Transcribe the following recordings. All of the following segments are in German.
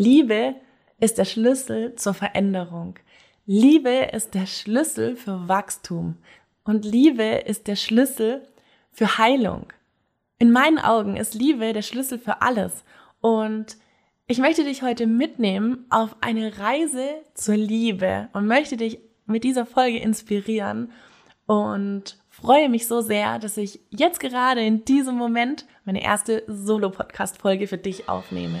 Liebe ist der Schlüssel zur Veränderung. Liebe ist der Schlüssel für Wachstum. Und Liebe ist der Schlüssel für Heilung. In meinen Augen ist Liebe der Schlüssel für alles. Und ich möchte dich heute mitnehmen auf eine Reise zur Liebe und möchte dich mit dieser Folge inspirieren und freue mich so sehr, dass ich jetzt gerade in diesem Moment meine erste Solo-Podcast-Folge für dich aufnehme.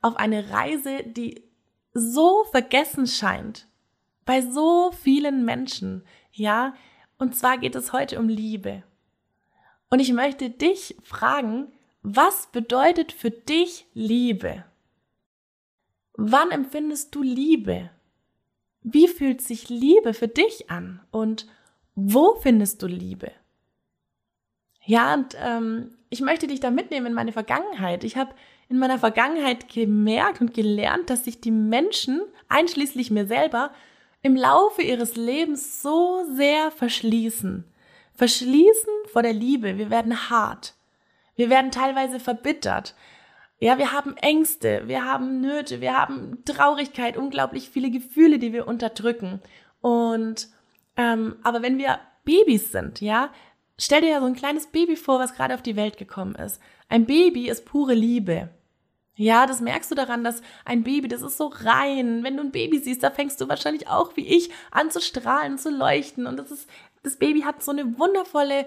auf eine Reise, die so vergessen scheint bei so vielen Menschen, ja? Und zwar geht es heute um Liebe. Und ich möchte dich fragen, was bedeutet für dich Liebe? Wann empfindest du Liebe? Wie fühlt sich Liebe für dich an? Und wo findest du Liebe? Ja, und ähm, ich möchte dich da mitnehmen in meine Vergangenheit. Ich habe in meiner Vergangenheit gemerkt und gelernt, dass sich die Menschen, einschließlich mir selber, im Laufe ihres Lebens so sehr verschließen. Verschließen vor der Liebe. Wir werden hart. Wir werden teilweise verbittert. Ja, wir haben Ängste, wir haben Nöte, wir haben Traurigkeit, unglaublich viele Gefühle, die wir unterdrücken. Und ähm, aber wenn wir Babys sind, ja, stell dir ja so ein kleines Baby vor, was gerade auf die Welt gekommen ist. Ein Baby ist pure Liebe. Ja, das merkst du daran, dass ein Baby, das ist so rein. Wenn du ein Baby siehst, da fängst du wahrscheinlich auch wie ich an zu strahlen, zu leuchten. Und das ist, das Baby hat so eine wundervolle,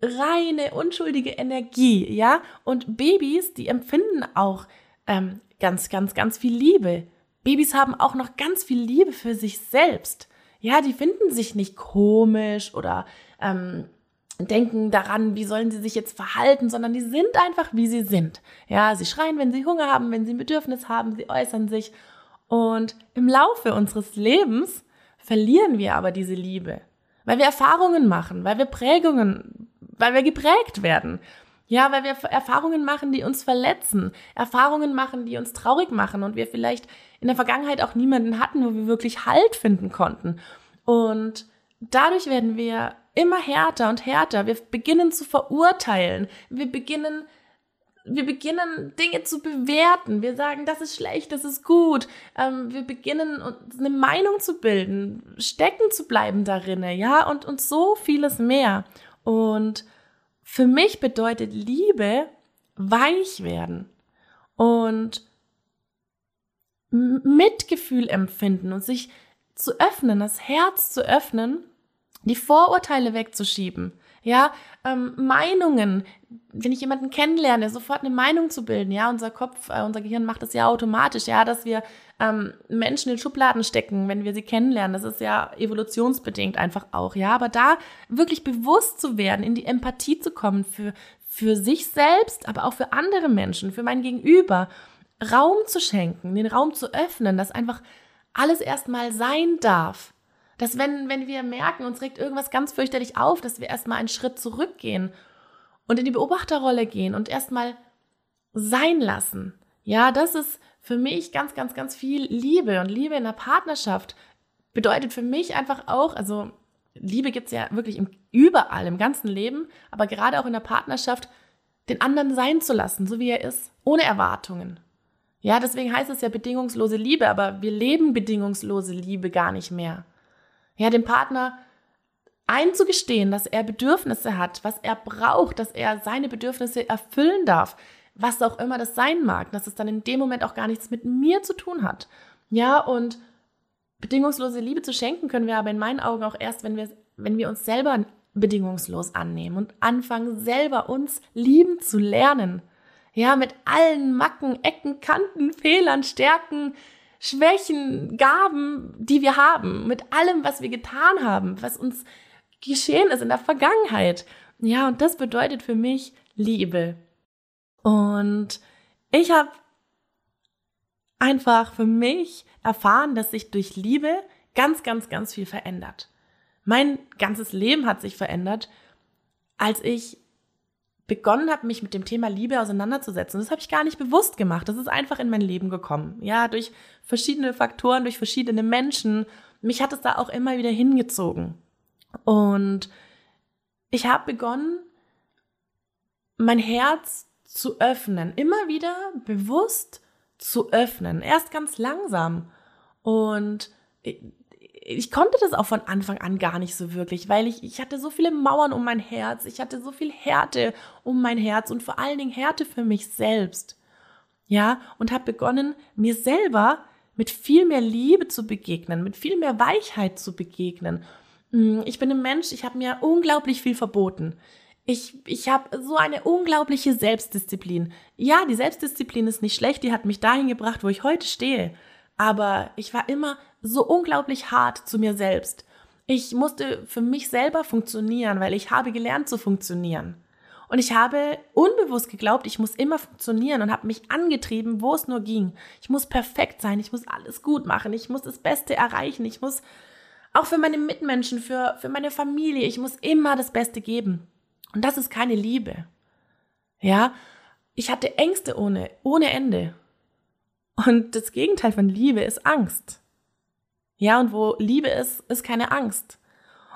reine, unschuldige Energie, ja. Und Babys, die empfinden auch ähm, ganz, ganz, ganz viel Liebe. Babys haben auch noch ganz viel Liebe für sich selbst. Ja, die finden sich nicht komisch oder ähm, denken daran, wie sollen sie sich jetzt verhalten, sondern die sind einfach, wie sie sind. Ja, sie schreien, wenn sie Hunger haben, wenn sie ein Bedürfnis haben, sie äußern sich. Und im Laufe unseres Lebens verlieren wir aber diese Liebe, weil wir Erfahrungen machen, weil wir Prägungen, weil wir geprägt werden. Ja, weil wir Erfahrungen machen, die uns verletzen, Erfahrungen machen, die uns traurig machen und wir vielleicht in der Vergangenheit auch niemanden hatten, wo wir wirklich Halt finden konnten. Und dadurch werden wir immer härter und härter. Wir beginnen zu verurteilen. Wir beginnen wir beginnen Dinge zu bewerten. Wir sagen, das ist schlecht, das ist gut. Ähm, wir beginnen eine Meinung zu bilden, stecken zu bleiben darin, ja, und, und so vieles mehr. Und für mich bedeutet Liebe weich werden und Mitgefühl empfinden und sich zu öffnen, das Herz zu öffnen die Vorurteile wegzuschieben, ja, ähm, Meinungen, wenn ich jemanden kennenlerne, sofort eine Meinung zu bilden, ja, unser Kopf, äh, unser Gehirn macht das ja automatisch, ja, dass wir ähm, Menschen in Schubladen stecken, wenn wir sie kennenlernen, das ist ja evolutionsbedingt einfach auch, ja, aber da wirklich bewusst zu werden, in die Empathie zu kommen für, für sich selbst, aber auch für andere Menschen, für mein Gegenüber, Raum zu schenken, den Raum zu öffnen, dass einfach alles erstmal sein darf, dass wenn, wenn wir merken, uns regt irgendwas ganz fürchterlich auf, dass wir erstmal einen Schritt zurückgehen und in die Beobachterrolle gehen und erstmal sein lassen. Ja, das ist für mich ganz, ganz, ganz viel Liebe. Und Liebe in der Partnerschaft bedeutet für mich einfach auch, also Liebe gibt's ja wirklich im, überall im ganzen Leben, aber gerade auch in der Partnerschaft, den anderen sein zu lassen, so wie er ist, ohne Erwartungen. Ja, deswegen heißt es ja bedingungslose Liebe, aber wir leben bedingungslose Liebe gar nicht mehr. Ja, dem Partner einzugestehen, dass er Bedürfnisse hat, was er braucht, dass er seine Bedürfnisse erfüllen darf, was auch immer das sein mag, dass es dann in dem Moment auch gar nichts mit mir zu tun hat. Ja, und bedingungslose Liebe zu schenken können wir aber in meinen Augen auch erst, wenn wir, wenn wir uns selber bedingungslos annehmen und anfangen, selber uns lieben zu lernen. Ja, mit allen Macken, Ecken, Kanten, Fehlern, Stärken, Schwächen, Gaben, die wir haben, mit allem, was wir getan haben, was uns geschehen ist in der Vergangenheit. Ja, und das bedeutet für mich Liebe. Und ich habe einfach für mich erfahren, dass sich durch Liebe ganz, ganz, ganz viel verändert. Mein ganzes Leben hat sich verändert, als ich begonnen habe, mich mit dem Thema Liebe auseinanderzusetzen. Das habe ich gar nicht bewusst gemacht. Das ist einfach in mein Leben gekommen. Ja, durch verschiedene Faktoren, durch verschiedene Menschen. Mich hat es da auch immer wieder hingezogen. Und ich habe begonnen, mein Herz zu öffnen, immer wieder bewusst zu öffnen. Erst ganz langsam. Und ich konnte das auch von Anfang an gar nicht so wirklich, weil ich, ich hatte so viele Mauern um mein Herz, ich hatte so viel Härte um mein Herz und vor allen Dingen Härte für mich selbst. Ja, und habe begonnen, mir selber mit viel mehr Liebe zu begegnen, mit viel mehr Weichheit zu begegnen. Hm, ich bin ein Mensch, ich habe mir unglaublich viel verboten. Ich, ich habe so eine unglaubliche Selbstdisziplin. Ja, die Selbstdisziplin ist nicht schlecht, die hat mich dahin gebracht, wo ich heute stehe. Aber ich war immer so unglaublich hart zu mir selbst. Ich musste für mich selber funktionieren, weil ich habe gelernt zu funktionieren. Und ich habe unbewusst geglaubt, ich muss immer funktionieren und habe mich angetrieben, wo es nur ging. Ich muss perfekt sein, ich muss alles gut machen, ich muss das Beste erreichen, ich muss auch für meine Mitmenschen, für, für meine Familie, ich muss immer das Beste geben. Und das ist keine Liebe. Ja, ich hatte Ängste ohne, ohne Ende. Und das Gegenteil von Liebe ist Angst. Ja, und wo Liebe ist, ist keine Angst.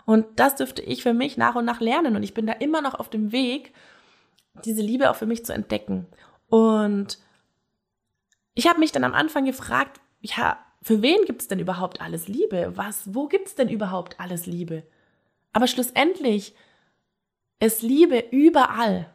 Und das dürfte ich für mich nach und nach lernen. Und ich bin da immer noch auf dem Weg, diese Liebe auch für mich zu entdecken. Und ich habe mich dann am Anfang gefragt, ja, für wen gibt es denn überhaupt alles Liebe? Was, wo gibt es denn überhaupt alles Liebe? Aber schlussendlich ist Liebe überall.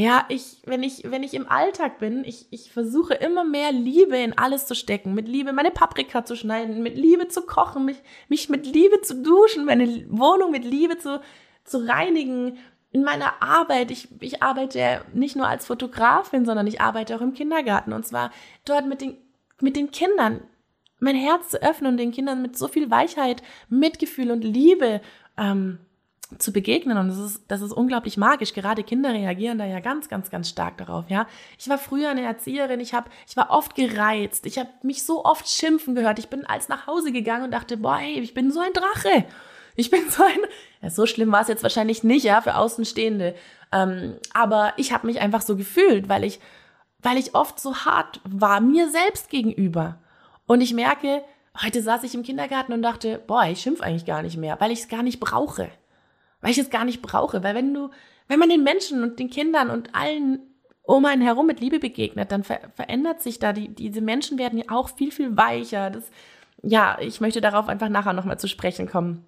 Ja, ich, wenn ich, wenn ich im Alltag bin, ich, ich versuche immer mehr Liebe in alles zu stecken. Mit Liebe meine Paprika zu schneiden, mit Liebe zu kochen, mich, mich mit Liebe zu duschen, meine Wohnung mit Liebe zu, zu reinigen. In meiner Arbeit, ich, ich arbeite nicht nur als Fotografin, sondern ich arbeite auch im Kindergarten. Und zwar dort mit den, mit den Kindern mein Herz zu öffnen und den Kindern mit so viel Weichheit, Mitgefühl und Liebe ähm, zu begegnen und das ist, das ist unglaublich magisch. Gerade Kinder reagieren da ja ganz, ganz, ganz stark darauf, ja. Ich war früher eine Erzieherin, ich habe, ich war oft gereizt, ich habe mich so oft schimpfen gehört. Ich bin als nach Hause gegangen und dachte, boah, ey, ich bin so ein Drache. Ich bin so ein, ja, so schlimm war es jetzt wahrscheinlich nicht, ja, für Außenstehende. Ähm, aber ich habe mich einfach so gefühlt, weil ich, weil ich oft so hart war, mir selbst gegenüber. Und ich merke, heute saß ich im Kindergarten und dachte, boah, ich schimpf eigentlich gar nicht mehr, weil ich es gar nicht brauche weil ich es gar nicht brauche. Weil wenn du, wenn man den Menschen und den Kindern und allen um einen herum mit Liebe begegnet, dann ver verändert sich da, die, diese Menschen werden ja auch viel, viel weicher. Das, ja, ich möchte darauf einfach nachher nochmal zu sprechen kommen.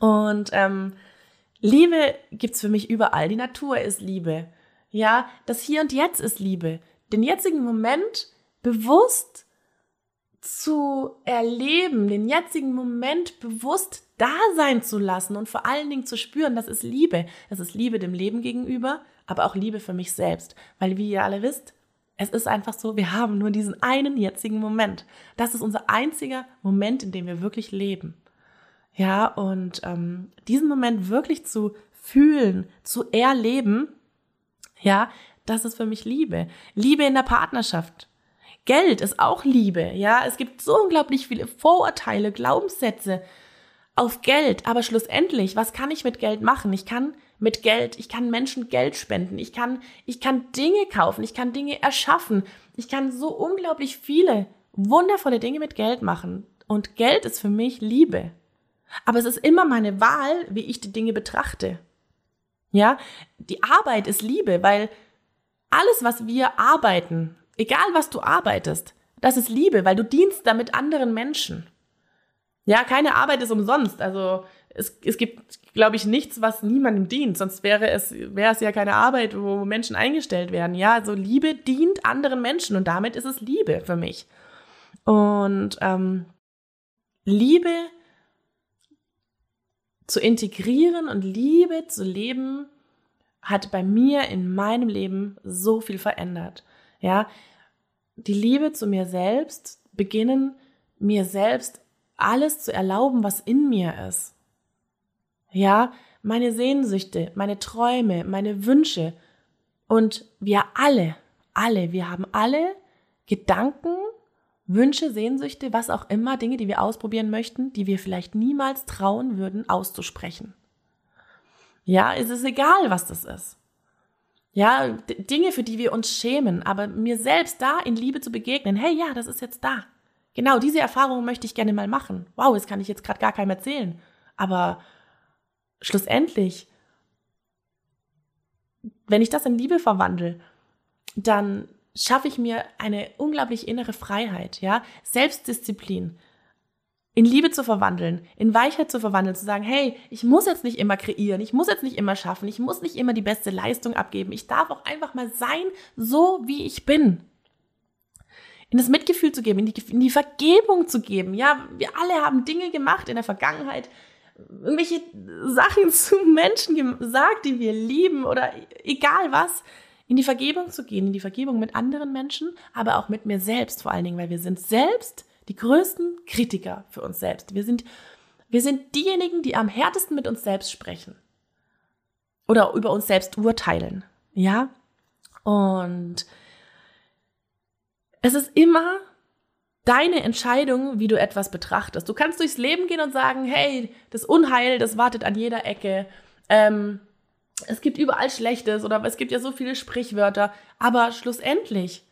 Und ähm, Liebe gibt's für mich überall. Die Natur ist Liebe. Ja, das Hier und Jetzt ist Liebe. Den jetzigen Moment bewusst zu erleben, den jetzigen Moment bewusst da sein zu lassen und vor allen Dingen zu spüren, das ist Liebe. Das ist Liebe dem Leben gegenüber, aber auch Liebe für mich selbst. Weil, wie ihr alle wisst, es ist einfach so, wir haben nur diesen einen jetzigen Moment. Das ist unser einziger Moment, in dem wir wirklich leben. Ja, und ähm, diesen Moment wirklich zu fühlen, zu erleben, ja, das ist für mich Liebe. Liebe in der Partnerschaft. Geld ist auch Liebe, ja. Es gibt so unglaublich viele Vorurteile, Glaubenssätze, auf Geld. Aber schlussendlich, was kann ich mit Geld machen? Ich kann mit Geld, ich kann Menschen Geld spenden, ich kann, ich kann Dinge kaufen, ich kann Dinge erschaffen, ich kann so unglaublich viele wundervolle Dinge mit Geld machen. Und Geld ist für mich Liebe. Aber es ist immer meine Wahl, wie ich die Dinge betrachte. Ja, die Arbeit ist Liebe, weil alles, was wir arbeiten, egal was du arbeitest, das ist Liebe, weil du dienst damit anderen Menschen. Ja, keine Arbeit ist umsonst. Also es, es gibt, glaube ich, nichts, was niemandem dient. Sonst wäre es, wäre es ja keine Arbeit, wo Menschen eingestellt werden. Ja, also Liebe dient anderen Menschen und damit ist es Liebe für mich. Und ähm, Liebe zu integrieren und Liebe zu leben, hat bei mir in meinem Leben so viel verändert. Ja, die Liebe zu mir selbst beginnen, mir selbst alles zu erlauben, was in mir ist. Ja, meine Sehnsüchte, meine Träume, meine Wünsche. Und wir alle, alle, wir haben alle Gedanken Wünsche, Sehnsüchte, was auch immer, Dinge, die wir ausprobieren möchten, die wir vielleicht niemals trauen würden auszusprechen. Ja, es ist egal, was das ist. Ja, Dinge, für die wir uns schämen, aber mir selbst da in Liebe zu begegnen. Hey, ja, das ist jetzt da. Genau, diese Erfahrung möchte ich gerne mal machen. Wow, das kann ich jetzt gerade gar keinem erzählen. Aber schlussendlich, wenn ich das in Liebe verwandle, dann schaffe ich mir eine unglaublich innere Freiheit, ja, Selbstdisziplin in Liebe zu verwandeln, in Weichheit zu verwandeln, zu sagen, hey, ich muss jetzt nicht immer kreieren, ich muss jetzt nicht immer schaffen, ich muss nicht immer die beste Leistung abgeben, ich darf auch einfach mal sein, so wie ich bin. In das Mitgefühl zu geben, in die, in die Vergebung zu geben. Ja, wir alle haben Dinge gemacht in der Vergangenheit, irgendwelche Sachen zu Menschen gesagt, die wir lieben oder egal was in die Vergebung zu gehen, in die Vergebung mit anderen Menschen, aber auch mit mir selbst vor allen Dingen, weil wir sind selbst die größten Kritiker für uns selbst. Wir sind, wir sind diejenigen, die am härtesten mit uns selbst sprechen oder über uns selbst urteilen. Ja? Und es ist immer deine Entscheidung, wie du etwas betrachtest. Du kannst durchs Leben gehen und sagen, hey, das Unheil, das wartet an jeder Ecke. Ähm, es gibt überall Schlechtes oder es gibt ja so viele Sprichwörter, aber schlussendlich,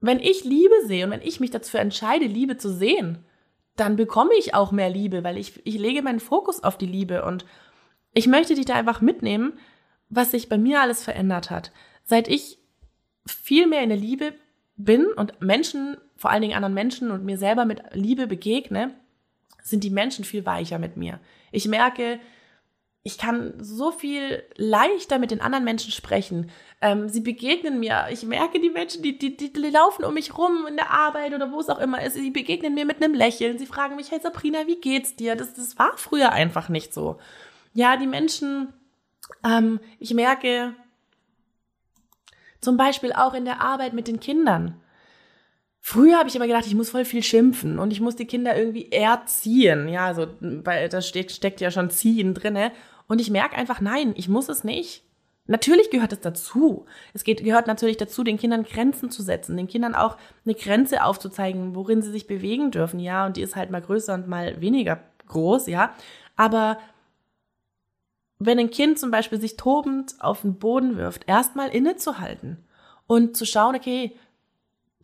wenn ich Liebe sehe und wenn ich mich dazu entscheide, Liebe zu sehen, dann bekomme ich auch mehr Liebe, weil ich, ich lege meinen Fokus auf die Liebe und ich möchte dich da einfach mitnehmen, was sich bei mir alles verändert hat. Seit ich viel mehr in der Liebe bin und Menschen, vor allen Dingen anderen Menschen und mir selber mit Liebe begegne, sind die Menschen viel weicher mit mir. Ich merke, ich kann so viel leichter mit den anderen Menschen sprechen. Ähm, sie begegnen mir. Ich merke die Menschen, die, die, die, laufen um mich rum in der Arbeit oder wo es auch immer ist. Sie begegnen mir mit einem Lächeln. Sie fragen mich, hey Sabrina, wie geht's dir? Das, das war früher einfach nicht so. Ja, die Menschen, ähm, ich merke zum Beispiel auch in der Arbeit mit den Kindern. Früher habe ich immer gedacht, ich muss voll viel schimpfen und ich muss die Kinder irgendwie erziehen. Ja, also weil da steckt, steckt ja schon ziehen drinne. Und ich merke einfach, nein, ich muss es nicht. Natürlich gehört es dazu. Es geht, gehört natürlich dazu, den Kindern Grenzen zu setzen, den Kindern auch eine Grenze aufzuzeigen, worin sie sich bewegen dürfen, ja. Und die ist halt mal größer und mal weniger groß, ja. Aber wenn ein Kind zum Beispiel sich tobend auf den Boden wirft, erstmal innezuhalten und zu schauen, okay,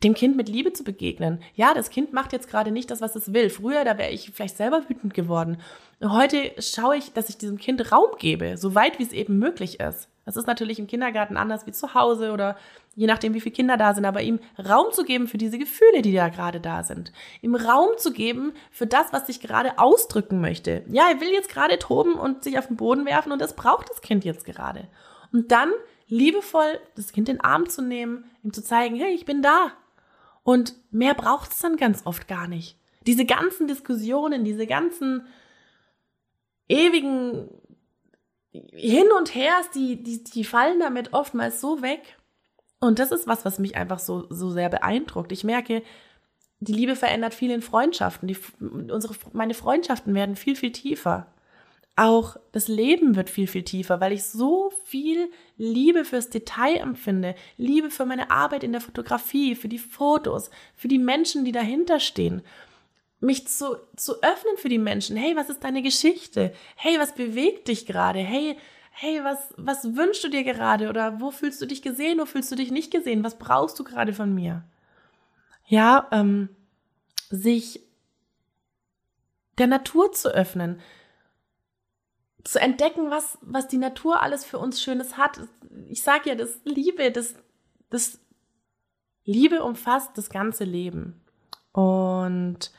dem Kind mit Liebe zu begegnen. Ja, das Kind macht jetzt gerade nicht das, was es will. Früher, da wäre ich vielleicht selber wütend geworden. Heute schaue ich, dass ich diesem Kind Raum gebe, so weit wie es eben möglich ist. Das ist natürlich im Kindergarten anders wie zu Hause oder je nachdem, wie viele Kinder da sind, aber ihm Raum zu geben für diese Gefühle, die da gerade da sind. Ihm Raum zu geben für das, was sich gerade ausdrücken möchte. Ja, er will jetzt gerade toben und sich auf den Boden werfen und das braucht das Kind jetzt gerade. Und dann liebevoll das Kind in den Arm zu nehmen, ihm zu zeigen, hey, ich bin da. Und mehr braucht es dann ganz oft gar nicht. Diese ganzen Diskussionen, diese ganzen ewigen Hin und Hers, die, die, die fallen damit oftmals so weg. Und das ist was, was mich einfach so, so sehr beeindruckt. Ich merke, die Liebe verändert viel in Freundschaften. Die, unsere, meine Freundschaften werden viel, viel tiefer. Auch das Leben wird viel, viel tiefer, weil ich so viel Liebe fürs Detail empfinde, Liebe für meine Arbeit in der Fotografie, für die Fotos, für die Menschen, die dahinter stehen. Mich zu, zu öffnen für die Menschen. Hey, was ist deine Geschichte? Hey, was bewegt dich gerade? Hey, hey, was, was wünschst du dir gerade? Oder wo fühlst du dich gesehen? Wo fühlst du dich nicht gesehen? Was brauchst du gerade von mir? Ja, ähm, sich der Natur zu öffnen, zu entdecken, was, was die Natur alles für uns Schönes hat. Ich sage ja, das Liebe, das, das Liebe umfasst das ganze Leben. Und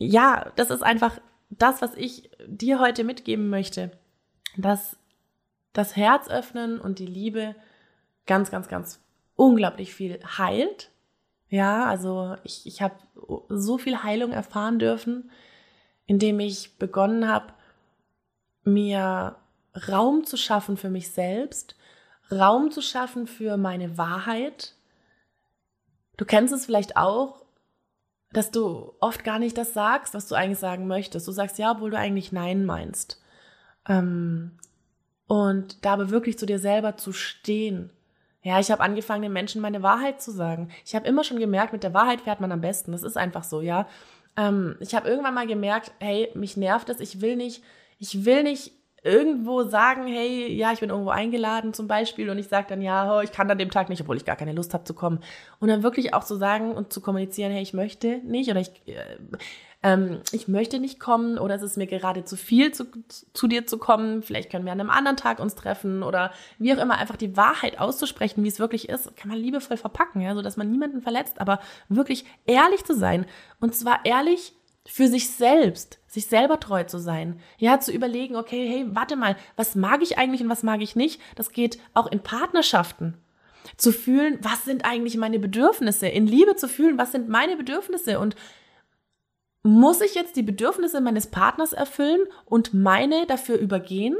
ja, das ist einfach das, was ich dir heute mitgeben möchte, dass das Herz öffnen und die Liebe ganz, ganz, ganz unglaublich viel heilt. Ja, also ich, ich habe so viel Heilung erfahren dürfen, indem ich begonnen habe, mir Raum zu schaffen für mich selbst, Raum zu schaffen für meine Wahrheit. Du kennst es vielleicht auch, dass du oft gar nicht das sagst, was du eigentlich sagen möchtest. Du sagst ja, obwohl du eigentlich Nein meinst. Ähm, und da aber wirklich zu dir selber zu stehen. Ja, ich habe angefangen, den Menschen meine Wahrheit zu sagen. Ich habe immer schon gemerkt, mit der Wahrheit fährt man am besten. Das ist einfach so, ja. Ähm, ich habe irgendwann mal gemerkt, hey, mich nervt es, ich will nicht, ich will nicht irgendwo sagen, hey, ja, ich bin irgendwo eingeladen zum Beispiel und ich sage dann, ja, oh, ich kann an dem Tag nicht, obwohl ich gar keine Lust habe zu kommen. Und dann wirklich auch zu sagen und zu kommunizieren, hey, ich möchte nicht oder ich, äh, ähm, ich möchte nicht kommen oder es ist mir gerade zu viel, zu, zu dir zu kommen. Vielleicht können wir an einem anderen Tag uns treffen oder wie auch immer, einfach die Wahrheit auszusprechen, wie es wirklich ist, kann man liebevoll verpacken, ja, so dass man niemanden verletzt, aber wirklich ehrlich zu sein. Und zwar ehrlich für sich selbst, sich selber treu zu sein. Ja, zu überlegen, okay, hey, warte mal, was mag ich eigentlich und was mag ich nicht? Das geht auch in Partnerschaften. Zu fühlen, was sind eigentlich meine Bedürfnisse? In Liebe zu fühlen, was sind meine Bedürfnisse? Und muss ich jetzt die Bedürfnisse meines Partners erfüllen und meine dafür übergehen?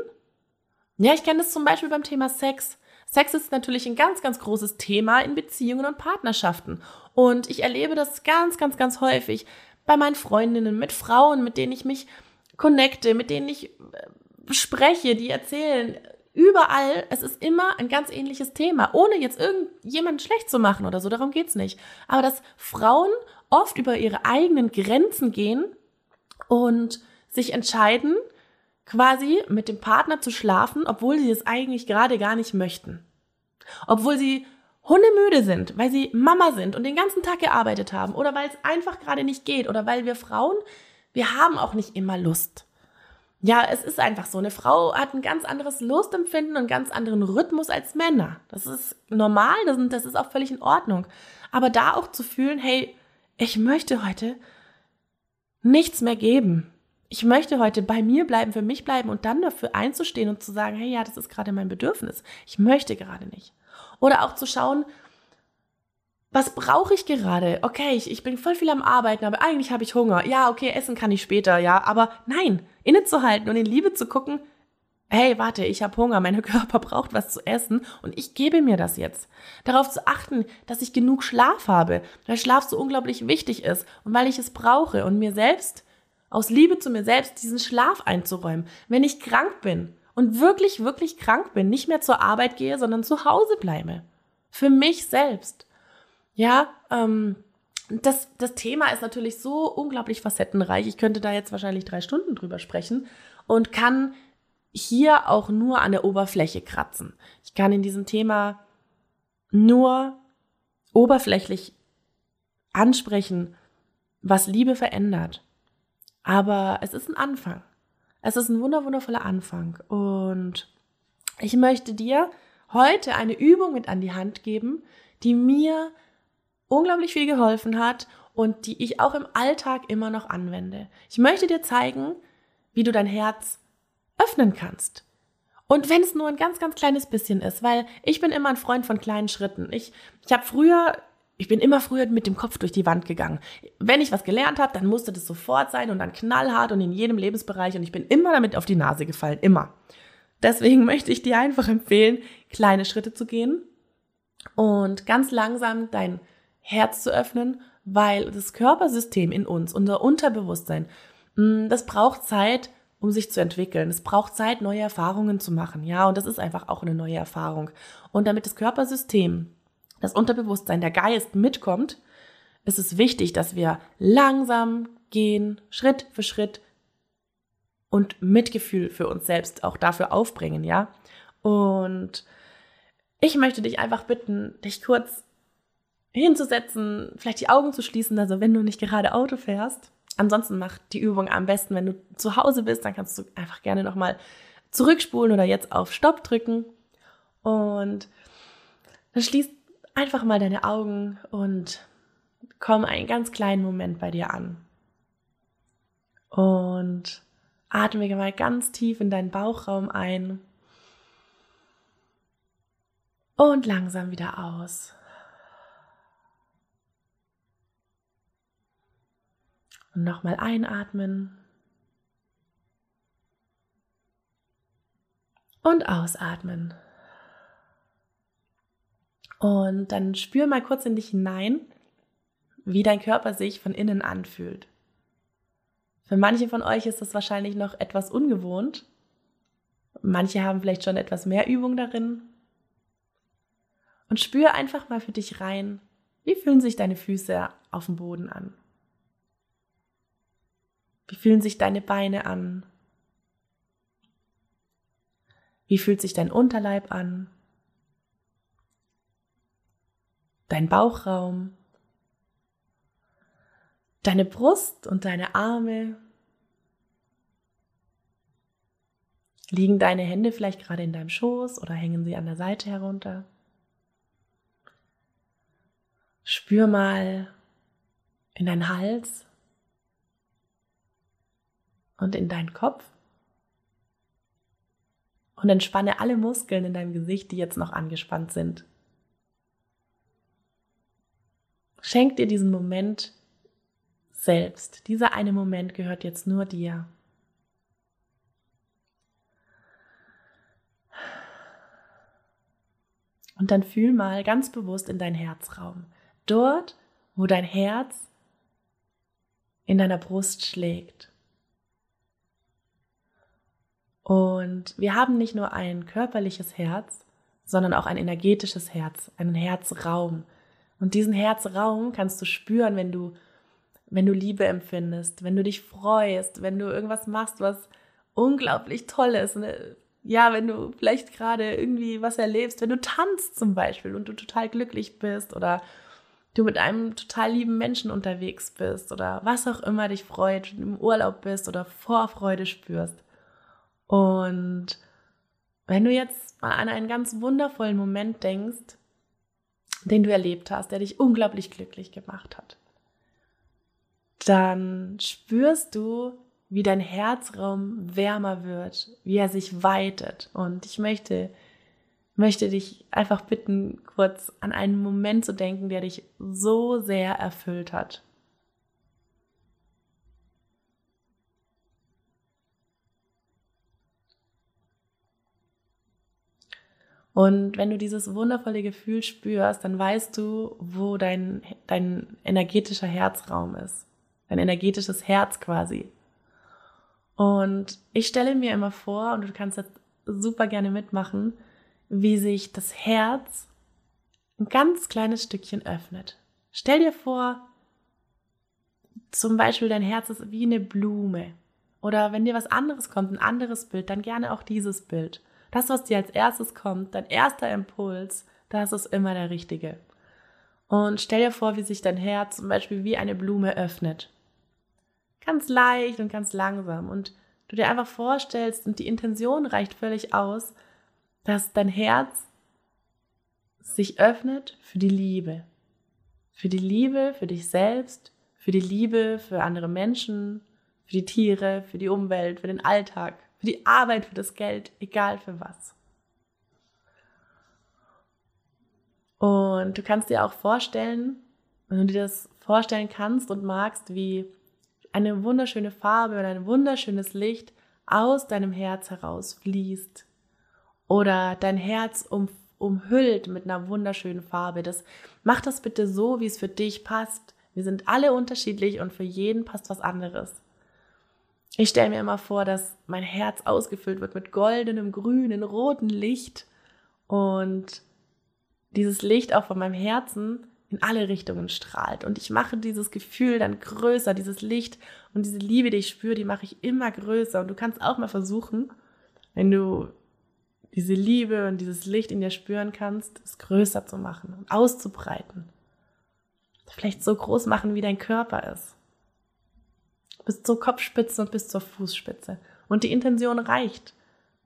Ja, ich kenne das zum Beispiel beim Thema Sex. Sex ist natürlich ein ganz, ganz großes Thema in Beziehungen und Partnerschaften. Und ich erlebe das ganz, ganz, ganz häufig, bei meinen Freundinnen, mit Frauen, mit denen ich mich connecte, mit denen ich äh, spreche, die erzählen, überall, es ist immer ein ganz ähnliches Thema, ohne jetzt irgendjemanden schlecht zu machen oder so, darum geht's nicht. Aber dass Frauen oft über ihre eigenen Grenzen gehen und sich entscheiden, quasi mit dem Partner zu schlafen, obwohl sie es eigentlich gerade gar nicht möchten. Obwohl sie hundemüde sind, weil sie Mama sind und den ganzen Tag gearbeitet haben oder weil es einfach gerade nicht geht oder weil wir Frauen, wir haben auch nicht immer Lust. Ja, es ist einfach so. Eine Frau hat ein ganz anderes Lustempfinden und einen ganz anderen Rhythmus als Männer. Das ist normal, das ist auch völlig in Ordnung. Aber da auch zu fühlen, hey, ich möchte heute nichts mehr geben. Ich möchte heute bei mir bleiben, für mich bleiben und dann dafür einzustehen und zu sagen, hey, ja, das ist gerade mein Bedürfnis. Ich möchte gerade nicht. Oder auch zu schauen, was brauche ich gerade? Okay, ich, ich bin voll viel am Arbeiten, aber eigentlich habe ich Hunger. Ja, okay, essen kann ich später, ja. Aber nein, innezuhalten und in Liebe zu gucken, hey, warte, ich habe Hunger, mein Körper braucht was zu essen und ich gebe mir das jetzt. Darauf zu achten, dass ich genug Schlaf habe, weil Schlaf so unglaublich wichtig ist und weil ich es brauche und mir selbst, aus Liebe zu mir selbst, diesen Schlaf einzuräumen. Wenn ich krank bin, und wirklich, wirklich krank bin, nicht mehr zur Arbeit gehe, sondern zu Hause bleibe. Für mich selbst. Ja, ähm, das, das Thema ist natürlich so unglaublich facettenreich. Ich könnte da jetzt wahrscheinlich drei Stunden drüber sprechen und kann hier auch nur an der Oberfläche kratzen. Ich kann in diesem Thema nur oberflächlich ansprechen, was Liebe verändert. Aber es ist ein Anfang. Es ist ein wunderwundervoller Anfang und ich möchte dir heute eine Übung mit an die Hand geben, die mir unglaublich viel geholfen hat und die ich auch im Alltag immer noch anwende. Ich möchte dir zeigen, wie du dein Herz öffnen kannst. Und wenn es nur ein ganz, ganz kleines bisschen ist, weil ich bin immer ein Freund von kleinen Schritten. Ich, ich habe früher ich bin immer früher mit dem Kopf durch die Wand gegangen. Wenn ich was gelernt habe, dann musste das sofort sein und dann knallhart und in jedem Lebensbereich und ich bin immer damit auf die Nase gefallen, immer. Deswegen möchte ich dir einfach empfehlen, kleine Schritte zu gehen und ganz langsam dein Herz zu öffnen, weil das Körpersystem in uns, unser Unterbewusstsein, mm, das braucht Zeit, um sich zu entwickeln. Es braucht Zeit, neue Erfahrungen zu machen. Ja, und das ist einfach auch eine neue Erfahrung. Und damit das Körpersystem das Unterbewusstsein, der Geist mitkommt, ist es wichtig, dass wir langsam gehen, Schritt für Schritt und Mitgefühl für uns selbst auch dafür aufbringen, ja? Und ich möchte dich einfach bitten, dich kurz hinzusetzen, vielleicht die Augen zu schließen, also wenn du nicht gerade Auto fährst. Ansonsten mach die Übung am besten, wenn du zu Hause bist, dann kannst du einfach gerne nochmal zurückspulen oder jetzt auf Stopp drücken. Und dann schließt einfach mal deine Augen und komm einen ganz kleinen Moment bei dir an. Und atme mal ganz tief in deinen Bauchraum ein und langsam wieder aus. Und nochmal einatmen und ausatmen. Und dann spür mal kurz in dich hinein, wie dein Körper sich von innen anfühlt. Für manche von euch ist das wahrscheinlich noch etwas ungewohnt. Manche haben vielleicht schon etwas mehr Übung darin. Und spür einfach mal für dich rein, wie fühlen sich deine Füße auf dem Boden an? Wie fühlen sich deine Beine an? Wie fühlt sich dein Unterleib an? Dein Bauchraum? Deine Brust und deine Arme? Liegen deine Hände vielleicht gerade in deinem Schoß oder hängen sie an der Seite herunter? Spür mal in deinen Hals und in deinen Kopf und entspanne alle Muskeln in deinem Gesicht, die jetzt noch angespannt sind. Schenk dir diesen Moment selbst. Dieser eine Moment gehört jetzt nur dir. Und dann fühl mal ganz bewusst in deinen Herzraum. Dort, wo dein Herz in deiner Brust schlägt. Und wir haben nicht nur ein körperliches Herz, sondern auch ein energetisches Herz, einen Herzraum. Und diesen Herzraum kannst du spüren, wenn du, wenn du Liebe empfindest, wenn du dich freust, wenn du irgendwas machst, was unglaublich toll ist. Ne? Ja, wenn du vielleicht gerade irgendwie was erlebst, wenn du tanzt zum Beispiel und du total glücklich bist oder du mit einem total lieben Menschen unterwegs bist oder was auch immer dich freut, im Urlaub bist oder Vorfreude spürst. Und wenn du jetzt mal an einen ganz wundervollen Moment denkst, den du erlebt hast, der dich unglaublich glücklich gemacht hat, dann spürst du, wie dein Herzraum wärmer wird, wie er sich weitet. Und ich möchte möchte dich einfach bitten, kurz an einen Moment zu denken, der dich so sehr erfüllt hat. Und wenn du dieses wundervolle Gefühl spürst, dann weißt du, wo dein, dein energetischer Herzraum ist. Dein energetisches Herz quasi. Und ich stelle mir immer vor, und du kannst das super gerne mitmachen, wie sich das Herz ein ganz kleines Stückchen öffnet. Stell dir vor, zum Beispiel dein Herz ist wie eine Blume. Oder wenn dir was anderes kommt, ein anderes Bild, dann gerne auch dieses Bild. Das, was dir als erstes kommt, dein erster Impuls, das ist immer der richtige. Und stell dir vor, wie sich dein Herz zum Beispiel wie eine Blume öffnet. Ganz leicht und ganz langsam. Und du dir einfach vorstellst, und die Intention reicht völlig aus, dass dein Herz sich öffnet für die Liebe. Für die Liebe, für dich selbst, für die Liebe für andere Menschen, für die Tiere, für die Umwelt, für den Alltag, für die Arbeit, für das Geld, egal für was. Und du kannst dir auch vorstellen, wenn du dir das vorstellen kannst und magst, wie eine wunderschöne Farbe oder ein wunderschönes Licht aus deinem Herz heraus fließt oder dein Herz um, umhüllt mit einer wunderschönen Farbe. Das mach das bitte so, wie es für dich passt. Wir sind alle unterschiedlich und für jeden passt was anderes. Ich stelle mir immer vor, dass mein Herz ausgefüllt wird mit goldenem, grünen, roten Licht und dieses Licht auch von meinem Herzen in alle Richtungen strahlt. Und ich mache dieses Gefühl dann größer, dieses Licht und diese Liebe, die ich spüre, die mache ich immer größer. Und du kannst auch mal versuchen, wenn du diese Liebe und dieses Licht in dir spüren kannst, es größer zu machen und auszubreiten. Vielleicht so groß machen, wie dein Körper ist. Bis zur Kopfspitze und bis zur Fußspitze. Und die Intention reicht.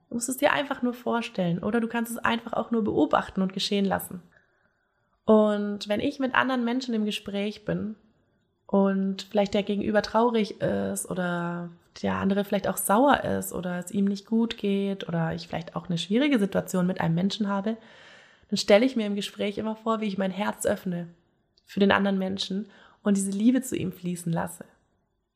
Du musst es dir einfach nur vorstellen oder du kannst es einfach auch nur beobachten und geschehen lassen. Und wenn ich mit anderen Menschen im Gespräch bin und vielleicht der Gegenüber traurig ist oder der andere vielleicht auch sauer ist oder es ihm nicht gut geht oder ich vielleicht auch eine schwierige Situation mit einem Menschen habe, dann stelle ich mir im Gespräch immer vor, wie ich mein Herz öffne für den anderen Menschen und diese Liebe zu ihm fließen lasse.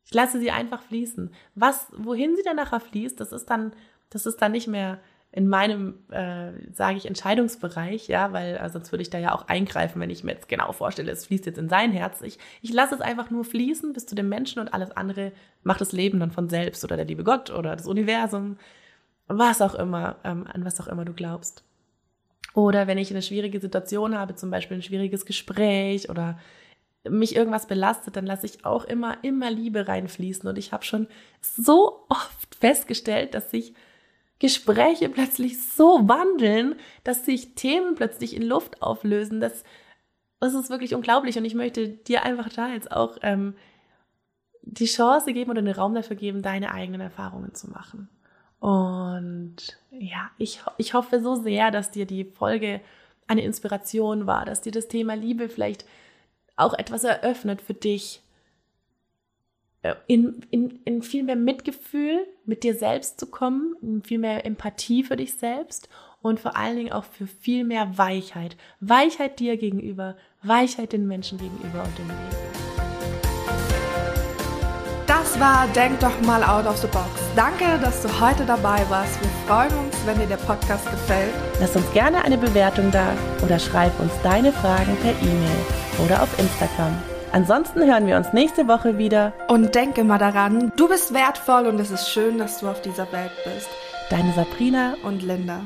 Ich lasse sie einfach fließen. Was, wohin sie dann nachher fließt, das ist dann, das ist dann nicht mehr in meinem, äh, sage ich, Entscheidungsbereich, ja, weil äh, sonst würde ich da ja auch eingreifen, wenn ich mir jetzt genau vorstelle, es fließt jetzt in sein Herz. Ich, ich lasse es einfach nur fließen bis zu dem Menschen und alles andere macht das Leben dann von selbst oder der liebe Gott oder das Universum, was auch immer, ähm, an was auch immer du glaubst. Oder wenn ich eine schwierige Situation habe, zum Beispiel ein schwieriges Gespräch oder mich irgendwas belastet, dann lasse ich auch immer, immer Liebe reinfließen. Und ich habe schon so oft festgestellt, dass sich Gespräche plötzlich so wandeln, dass sich Themen plötzlich in Luft auflösen. Das, das ist wirklich unglaublich. Und ich möchte dir einfach da jetzt auch ähm, die Chance geben oder den Raum dafür geben, deine eigenen Erfahrungen zu machen. Und ja, ich, ich hoffe so sehr, dass dir die Folge eine Inspiration war, dass dir das Thema Liebe vielleicht auch etwas eröffnet für dich, äh, in, in, in viel mehr Mitgefühl mit dir selbst zu kommen, in viel mehr Empathie für dich selbst und vor allen Dingen auch für viel mehr Weichheit. Weichheit dir gegenüber, Weichheit den Menschen gegenüber und dem Leben. Das war Denk doch mal out of the box. Danke, dass du heute dabei warst. Wir freuen uns, wenn dir der Podcast gefällt. Lass uns gerne eine Bewertung da oder schreib uns deine Fragen per E-Mail oder auf Instagram. Ansonsten hören wir uns nächste Woche wieder. Und denke mal daran, du bist wertvoll und es ist schön, dass du auf dieser Welt bist. Deine Sabrina und Linda.